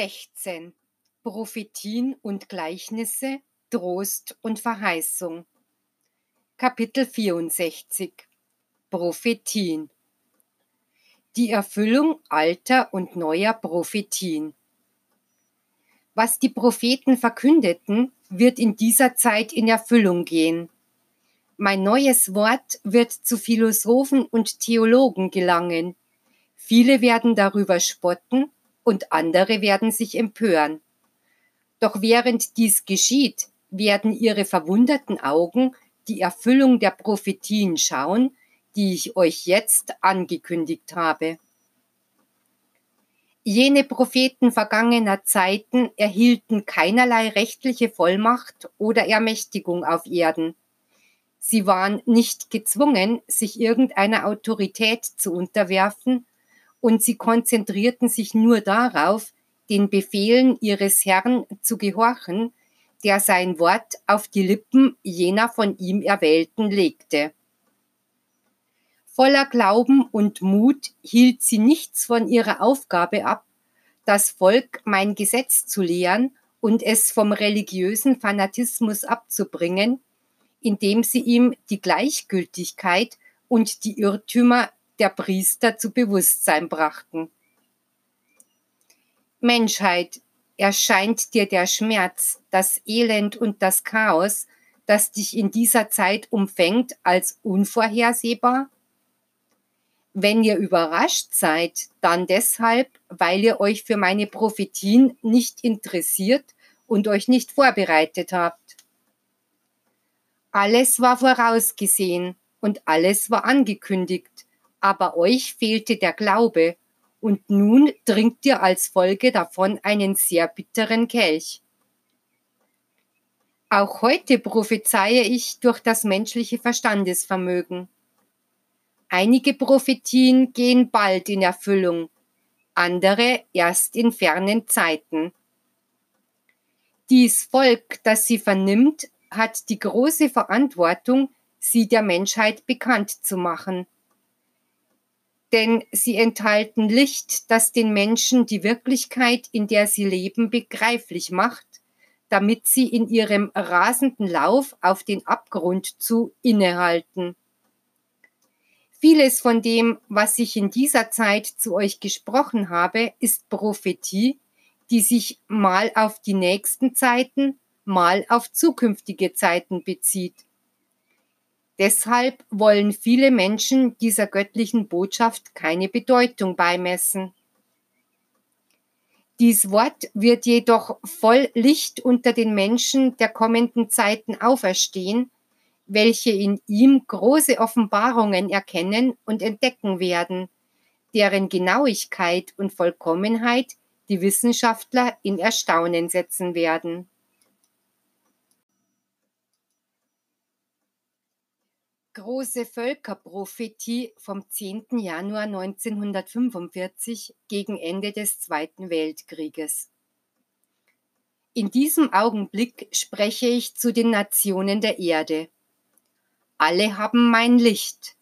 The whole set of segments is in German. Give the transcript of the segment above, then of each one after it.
16. Prophetien und Gleichnisse, Trost und Verheißung. Kapitel 64. Prophetien. Die Erfüllung alter und neuer Prophetien. Was die Propheten verkündeten, wird in dieser Zeit in Erfüllung gehen. Mein neues Wort wird zu Philosophen und Theologen gelangen. Viele werden darüber spotten und andere werden sich empören. Doch während dies geschieht, werden ihre verwunderten Augen die Erfüllung der Prophetien schauen, die ich euch jetzt angekündigt habe. Jene Propheten vergangener Zeiten erhielten keinerlei rechtliche Vollmacht oder Ermächtigung auf Erden. Sie waren nicht gezwungen, sich irgendeiner Autorität zu unterwerfen, und sie konzentrierten sich nur darauf, den Befehlen ihres Herrn zu gehorchen, der sein Wort auf die Lippen jener von ihm Erwählten legte. Voller Glauben und Mut hielt sie nichts von ihrer Aufgabe ab, das Volk mein Gesetz zu lehren und es vom religiösen Fanatismus abzubringen, indem sie ihm die Gleichgültigkeit und die Irrtümer der Priester zu Bewusstsein brachten. Menschheit, erscheint dir der Schmerz, das Elend und das Chaos, das dich in dieser Zeit umfängt, als unvorhersehbar? Wenn ihr überrascht seid, dann deshalb, weil ihr euch für meine Prophetien nicht interessiert und euch nicht vorbereitet habt. Alles war vorausgesehen und alles war angekündigt, aber euch fehlte der Glaube, und nun trinkt ihr als Folge davon einen sehr bitteren Kelch. Auch heute prophezeie ich durch das menschliche Verstandesvermögen. Einige Prophetien gehen bald in Erfüllung, andere erst in fernen Zeiten. Dies Volk, das sie vernimmt, hat die große Verantwortung, sie der Menschheit bekannt zu machen denn sie enthalten Licht, das den Menschen die Wirklichkeit, in der sie leben, begreiflich macht, damit sie in ihrem rasenden Lauf auf den Abgrund zu innehalten. Vieles von dem, was ich in dieser Zeit zu euch gesprochen habe, ist Prophetie, die sich mal auf die nächsten Zeiten, mal auf zukünftige Zeiten bezieht. Deshalb wollen viele Menschen dieser göttlichen Botschaft keine Bedeutung beimessen. Dies Wort wird jedoch voll Licht unter den Menschen der kommenden Zeiten auferstehen, welche in ihm große Offenbarungen erkennen und entdecken werden, deren Genauigkeit und Vollkommenheit die Wissenschaftler in Erstaunen setzen werden. Große Völkerprophetie vom 10. Januar 1945 gegen Ende des Zweiten Weltkrieges. In diesem Augenblick spreche ich zu den Nationen der Erde. Alle haben mein Licht.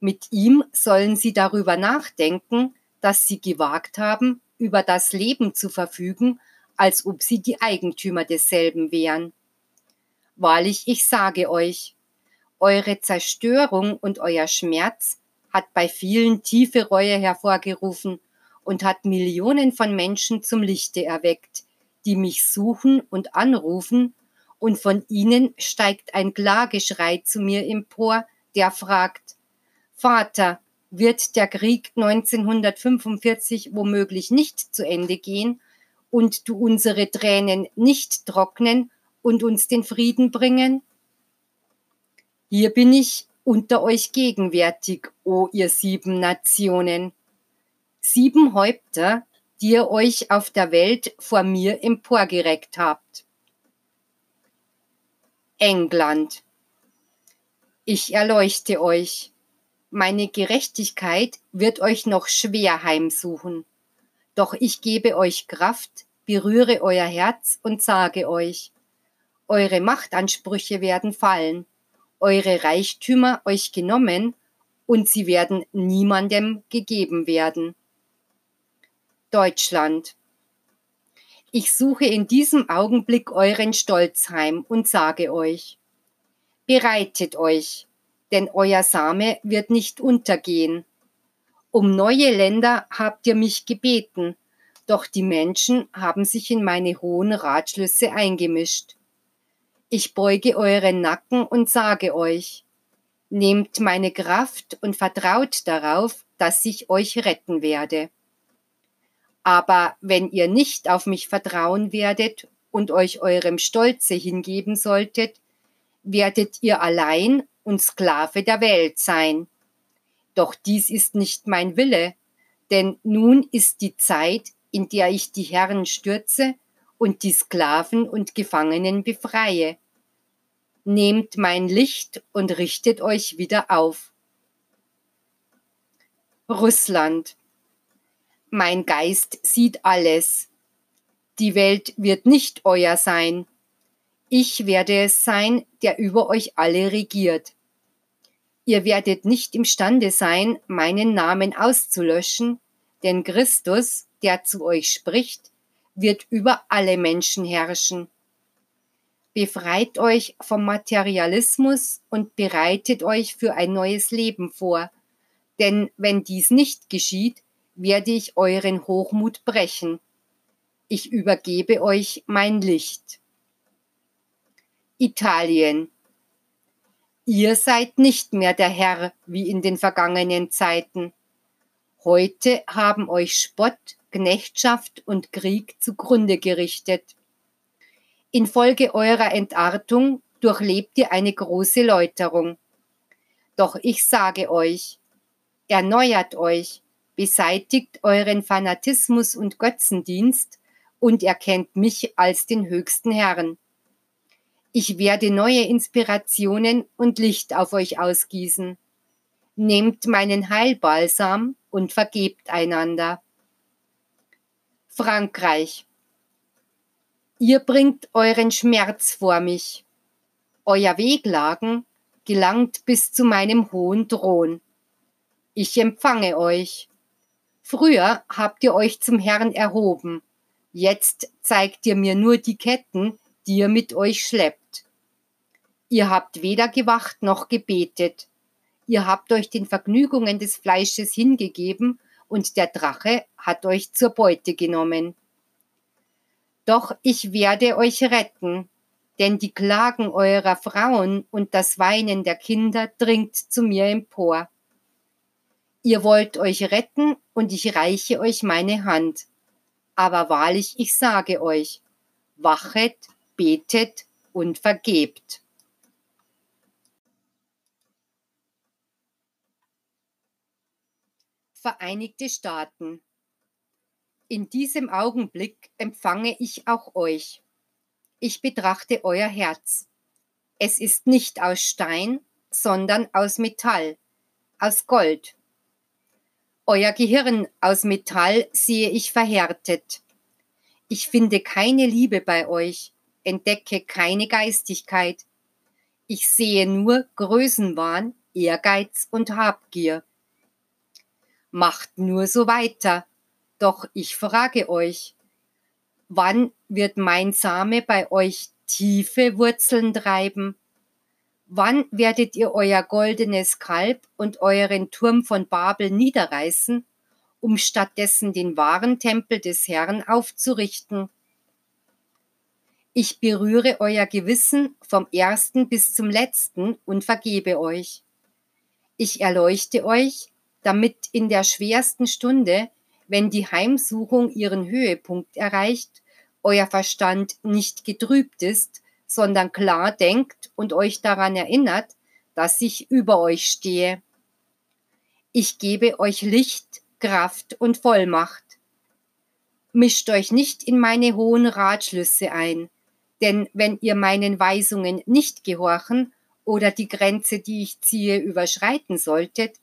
Mit ihm sollen sie darüber nachdenken, dass sie gewagt haben, über das Leben zu verfügen, als ob sie die Eigentümer desselben wären. Wahrlich, ich sage euch, eure Zerstörung und euer Schmerz hat bei vielen tiefe Reue hervorgerufen und hat Millionen von Menschen zum Lichte erweckt, die mich suchen und anrufen, und von ihnen steigt ein Klageschrei zu mir empor, der fragt, Vater, wird der Krieg 1945 womöglich nicht zu Ende gehen und du unsere Tränen nicht trocknen und uns den Frieden bringen? Hier bin ich unter euch gegenwärtig, o ihr sieben Nationen. Sieben Häupter, die ihr euch auf der Welt vor mir emporgereckt habt. England. Ich erleuchte euch. Meine Gerechtigkeit wird euch noch schwer heimsuchen. Doch ich gebe euch Kraft, berühre euer Herz und sage euch, eure Machtansprüche werden fallen eure Reichtümer euch genommen und sie werden niemandem gegeben werden. Deutschland. Ich suche in diesem Augenblick euren Stolz heim und sage euch, bereitet euch, denn euer Same wird nicht untergehen. Um neue Länder habt ihr mich gebeten, doch die Menschen haben sich in meine hohen Ratschlüsse eingemischt. Ich beuge euren Nacken und sage euch, nehmt meine Kraft und vertraut darauf, dass ich euch retten werde. Aber wenn ihr nicht auf mich vertrauen werdet und euch eurem Stolze hingeben solltet, werdet ihr allein und Sklave der Welt sein. Doch dies ist nicht mein Wille, denn nun ist die Zeit, in der ich die Herren stürze und die Sklaven und Gefangenen befreie. Nehmt mein Licht und richtet euch wieder auf. Russland mein Geist sieht alles. Die Welt wird nicht euer sein. Ich werde es sein, der über euch alle regiert. Ihr werdet nicht imstande sein, meinen Namen auszulöschen, denn Christus, der zu euch spricht, wird über alle Menschen herrschen. Befreit euch vom Materialismus und bereitet euch für ein neues Leben vor, denn wenn dies nicht geschieht, werde ich euren Hochmut brechen. Ich übergebe euch mein Licht. Italien. Ihr seid nicht mehr der Herr wie in den vergangenen Zeiten. Heute haben euch Spott, Knechtschaft und Krieg zugrunde gerichtet. Infolge eurer Entartung durchlebt ihr eine große Läuterung. Doch ich sage euch, erneuert euch, beseitigt euren Fanatismus und Götzendienst und erkennt mich als den höchsten Herrn. Ich werde neue Inspirationen und Licht auf euch ausgießen. Nehmt meinen Heilbalsam und vergebt einander. Frankreich. Ihr bringt euren Schmerz vor mich. Euer Weglagen gelangt bis zu meinem hohen Thron. Ich empfange euch. Früher habt ihr euch zum Herrn erhoben, jetzt zeigt ihr mir nur die Ketten, die ihr mit euch schleppt. Ihr habt weder gewacht noch gebetet. Ihr habt euch den Vergnügungen des Fleisches hingegeben und der Drache hat euch zur Beute genommen. Doch ich werde euch retten, denn die Klagen eurer Frauen und das Weinen der Kinder dringt zu mir empor. Ihr wollt euch retten und ich reiche euch meine Hand. Aber wahrlich, ich sage euch, wachet, betet und vergebt. Vereinigte Staaten. In diesem Augenblick empfange ich auch euch. Ich betrachte euer Herz. Es ist nicht aus Stein, sondern aus Metall, aus Gold. Euer Gehirn aus Metall sehe ich verhärtet. Ich finde keine Liebe bei euch, entdecke keine Geistigkeit. Ich sehe nur Größenwahn, Ehrgeiz und Habgier. Macht nur so weiter, doch ich frage euch, wann wird mein Same bei euch tiefe Wurzeln treiben? Wann werdet ihr euer goldenes Kalb und euren Turm von Babel niederreißen, um stattdessen den wahren Tempel des Herrn aufzurichten? Ich berühre euer Gewissen vom ersten bis zum letzten und vergebe euch. Ich erleuchte euch, damit in der schwersten Stunde, wenn die Heimsuchung ihren Höhepunkt erreicht, euer Verstand nicht getrübt ist, sondern klar denkt und euch daran erinnert, dass ich über euch stehe. Ich gebe euch Licht, Kraft und Vollmacht. Mischt euch nicht in meine hohen Ratschlüsse ein, denn wenn ihr meinen Weisungen nicht gehorchen oder die Grenze, die ich ziehe, überschreiten solltet,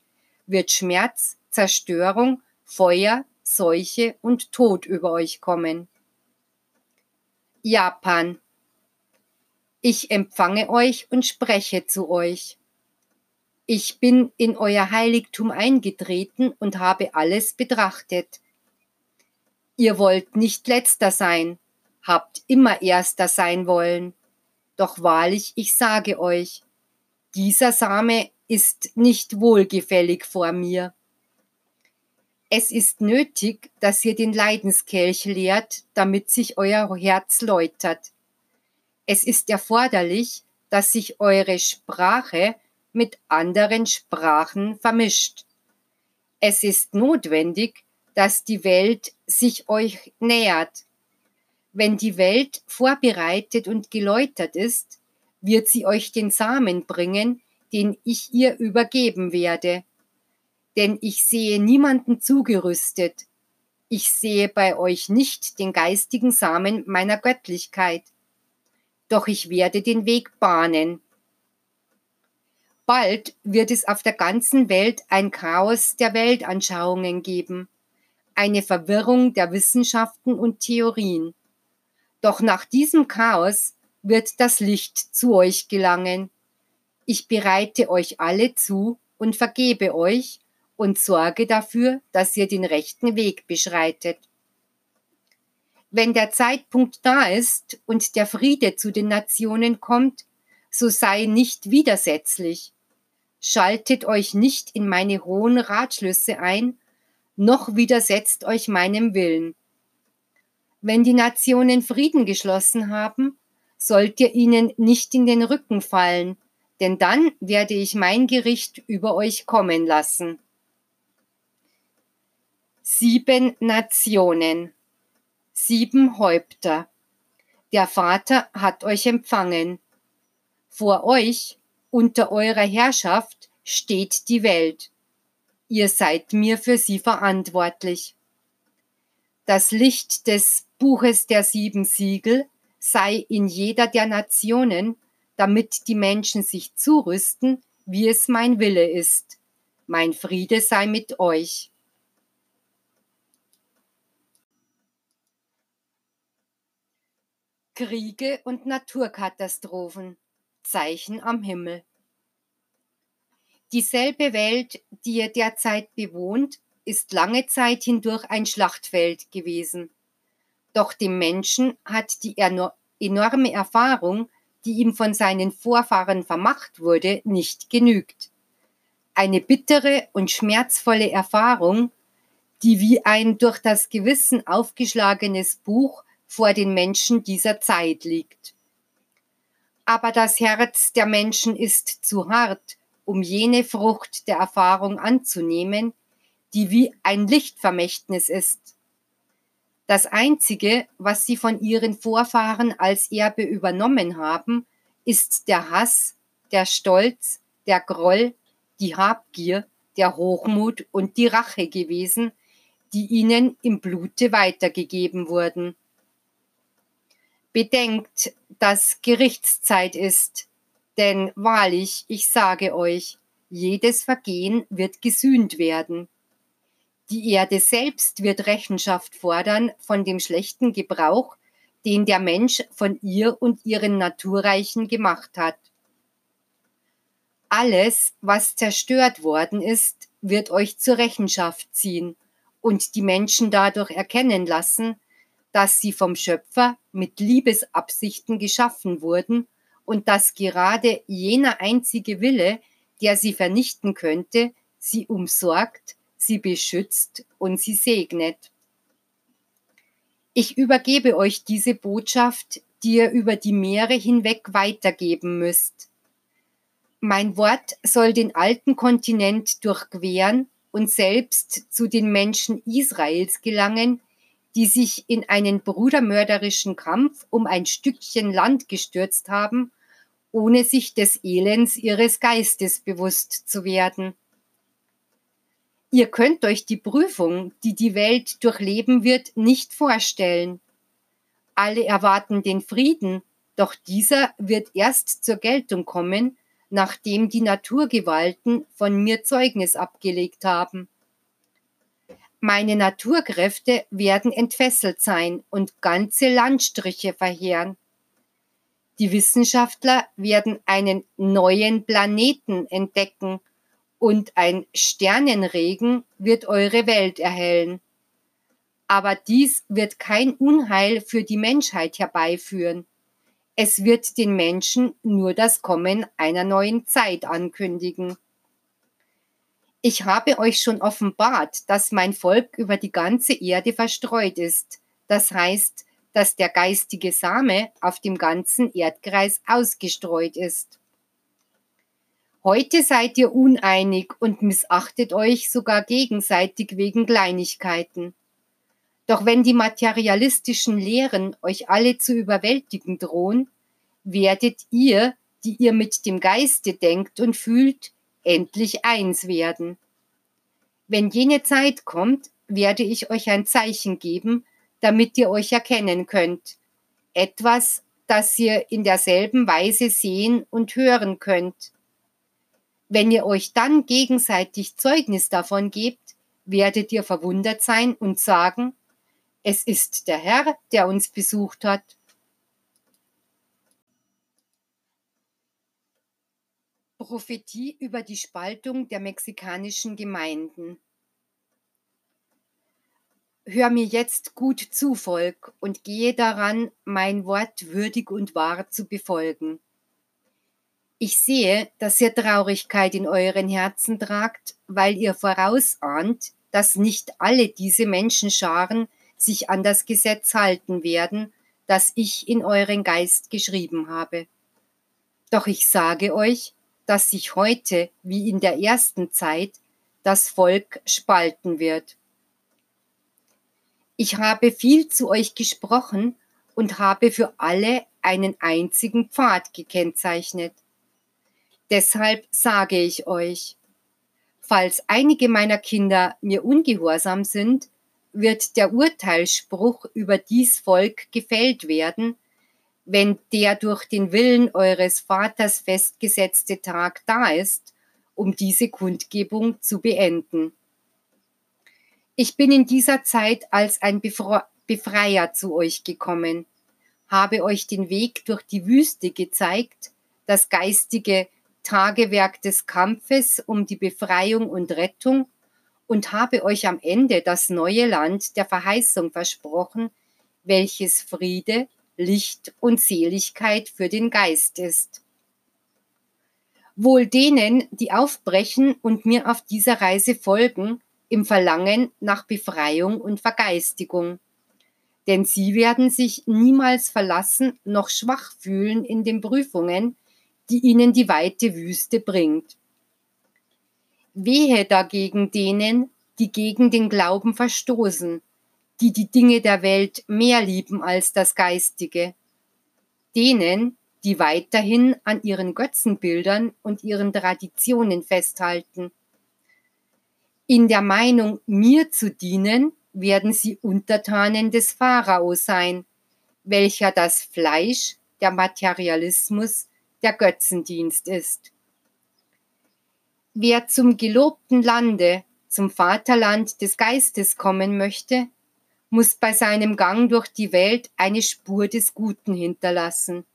wird Schmerz, Zerstörung, Feuer, Seuche und Tod über euch kommen. Japan ich empfange euch und spreche zu euch. Ich bin in euer Heiligtum eingetreten und habe alles betrachtet. Ihr wollt nicht letzter sein, habt immer erster sein wollen. Doch wahrlich, ich sage euch, dieser Same ist nicht wohlgefällig vor mir. Es ist nötig, dass ihr den Leidenskelch lehrt, damit sich euer Herz läutert. Es ist erforderlich, dass sich eure Sprache mit anderen Sprachen vermischt. Es ist notwendig, dass die Welt sich euch nähert. Wenn die Welt vorbereitet und geläutert ist, wird sie euch den Samen bringen, den ich ihr übergeben werde. Denn ich sehe niemanden zugerüstet. Ich sehe bei euch nicht den geistigen Samen meiner Göttlichkeit. Doch ich werde den Weg bahnen. Bald wird es auf der ganzen Welt ein Chaos der Weltanschauungen geben, eine Verwirrung der Wissenschaften und Theorien. Doch nach diesem Chaos wird das Licht zu euch gelangen. Ich bereite euch alle zu und vergebe euch und sorge dafür, dass ihr den rechten Weg beschreitet. Wenn der Zeitpunkt da ist und der Friede zu den Nationen kommt, so sei nicht widersetzlich. Schaltet euch nicht in meine hohen Ratschlüsse ein, noch widersetzt euch meinem Willen. Wenn die Nationen Frieden geschlossen haben, sollt ihr ihnen nicht in den Rücken fallen, denn dann werde ich mein Gericht über euch kommen lassen. Sieben Nationen, sieben Häupter. Der Vater hat euch empfangen. Vor euch, unter eurer Herrschaft, steht die Welt. Ihr seid mir für sie verantwortlich. Das Licht des Buches der sieben Siegel sei in jeder der Nationen, damit die Menschen sich zurüsten, wie es mein Wille ist. Mein Friede sei mit euch. Kriege und Naturkatastrophen Zeichen am Himmel. Dieselbe Welt, die ihr derzeit bewohnt, ist lange Zeit hindurch ein Schlachtfeld gewesen. Doch dem Menschen hat die enorme Erfahrung, die ihm von seinen Vorfahren vermacht wurde, nicht genügt. Eine bittere und schmerzvolle Erfahrung, die wie ein durch das Gewissen aufgeschlagenes Buch vor den Menschen dieser Zeit liegt. Aber das Herz der Menschen ist zu hart, um jene Frucht der Erfahrung anzunehmen, die wie ein Lichtvermächtnis ist. Das Einzige, was sie von ihren Vorfahren als Erbe übernommen haben, ist der Hass, der Stolz, der Groll, die Habgier, der Hochmut und die Rache gewesen, die ihnen im Blute weitergegeben wurden. Bedenkt, dass Gerichtszeit ist, denn wahrlich, ich sage euch, jedes Vergehen wird gesühnt werden. Die Erde selbst wird Rechenschaft fordern von dem schlechten Gebrauch, den der Mensch von ihr und ihren Naturreichen gemacht hat. Alles, was zerstört worden ist, wird euch zur Rechenschaft ziehen und die Menschen dadurch erkennen lassen, dass sie vom Schöpfer mit Liebesabsichten geschaffen wurden und dass gerade jener einzige Wille, der sie vernichten könnte, sie umsorgt, sie beschützt und sie segnet. Ich übergebe euch diese Botschaft, die ihr über die Meere hinweg weitergeben müsst. Mein Wort soll den alten Kontinent durchqueren und selbst zu den Menschen Israels gelangen, die sich in einen brudermörderischen Kampf um ein Stückchen Land gestürzt haben, ohne sich des Elends ihres Geistes bewusst zu werden. Ihr könnt euch die Prüfung, die die Welt durchleben wird, nicht vorstellen. Alle erwarten den Frieden, doch dieser wird erst zur Geltung kommen, nachdem die Naturgewalten von mir Zeugnis abgelegt haben. Meine Naturkräfte werden entfesselt sein und ganze Landstriche verheeren. Die Wissenschaftler werden einen neuen Planeten entdecken und ein Sternenregen wird eure Welt erhellen. Aber dies wird kein Unheil für die Menschheit herbeiführen. Es wird den Menschen nur das Kommen einer neuen Zeit ankündigen. Ich habe euch schon offenbart, dass mein Volk über die ganze Erde verstreut ist. Das heißt, dass der geistige Same auf dem ganzen Erdkreis ausgestreut ist. Heute seid ihr uneinig und missachtet euch sogar gegenseitig wegen Kleinigkeiten. Doch wenn die materialistischen Lehren euch alle zu überwältigen drohen, werdet ihr, die ihr mit dem Geiste denkt und fühlt, endlich eins werden. Wenn jene Zeit kommt, werde ich euch ein Zeichen geben, damit ihr euch erkennen könnt. Etwas, das ihr in derselben Weise sehen und hören könnt. Wenn ihr euch dann gegenseitig Zeugnis davon gebt, werdet ihr verwundert sein und sagen, es ist der Herr, der uns besucht hat. Prophetie über die Spaltung der mexikanischen Gemeinden. Hör mir jetzt gut zu, Volk, und gehe daran, mein Wort würdig und wahr zu befolgen. Ich sehe, dass ihr Traurigkeit in euren Herzen tragt, weil ihr vorausahnt, dass nicht alle diese Menschenscharen sich an das Gesetz halten werden, das ich in euren Geist geschrieben habe. Doch ich sage euch, dass sich heute, wie in der ersten Zeit, das Volk spalten wird. Ich habe viel zu euch gesprochen und habe für alle einen einzigen Pfad gekennzeichnet. Deshalb sage ich euch, falls einige meiner Kinder mir ungehorsam sind, wird der Urteilsspruch über dies Volk gefällt werden, wenn der durch den Willen eures Vaters festgesetzte Tag da ist, um diese Kundgebung zu beenden. Ich bin in dieser Zeit als ein Befreier zu euch gekommen, habe euch den Weg durch die Wüste gezeigt, das geistige Tagewerk des Kampfes um die Befreiung und Rettung und habe euch am Ende das neue Land der Verheißung versprochen, welches Friede, Licht und Seligkeit für den Geist ist. Wohl denen, die aufbrechen und mir auf dieser Reise folgen, im Verlangen nach Befreiung und Vergeistigung. Denn sie werden sich niemals verlassen noch schwach fühlen in den Prüfungen, die ihnen die weite Wüste bringt. Wehe dagegen denen, die gegen den Glauben verstoßen, die die Dinge der Welt mehr lieben als das Geistige, denen, die weiterhin an ihren Götzenbildern und ihren Traditionen festhalten. In der Meinung, mir zu dienen, werden sie Untertanen des Pharao sein, welcher das Fleisch, der Materialismus, der Götzendienst ist. Wer zum gelobten Lande, zum Vaterland des Geistes kommen möchte, muss bei seinem Gang durch die Welt eine Spur des Guten hinterlassen.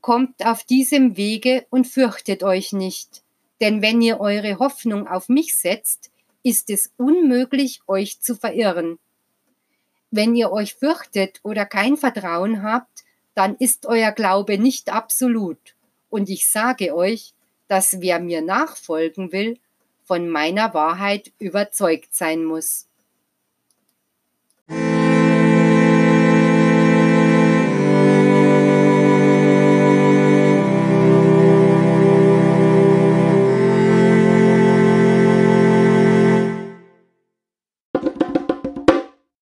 Kommt auf diesem Wege und fürchtet euch nicht, denn wenn ihr eure Hoffnung auf mich setzt, ist es unmöglich, euch zu verirren. Wenn ihr euch fürchtet oder kein Vertrauen habt, dann ist euer Glaube nicht absolut. Und ich sage euch, dass wer mir nachfolgen will, von meiner Wahrheit überzeugt sein muss.